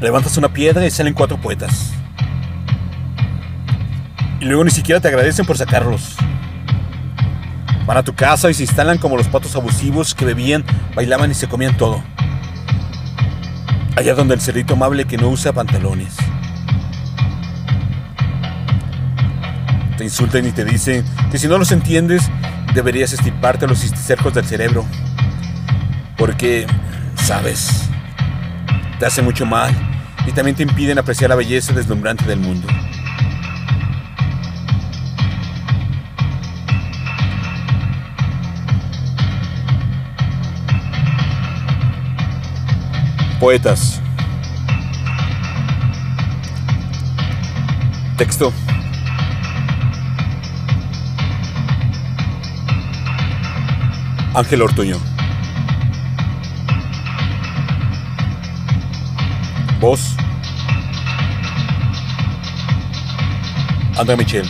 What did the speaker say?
Levantas una piedra y salen cuatro poetas. Y luego ni siquiera te agradecen por sacarlos. Van a tu casa y se instalan como los patos abusivos que bebían, bailaban y se comían todo. Allá donde el cerdito amable que no usa pantalones. Te insultan y te dicen que si no los entiendes, deberías estiparte los cisticercos del cerebro. Porque, sabes, te hace mucho mal y también te impiden apreciar la belleza deslumbrante del mundo. Poetas. Texto. Ángel Ortuño. босс Андре Мичель.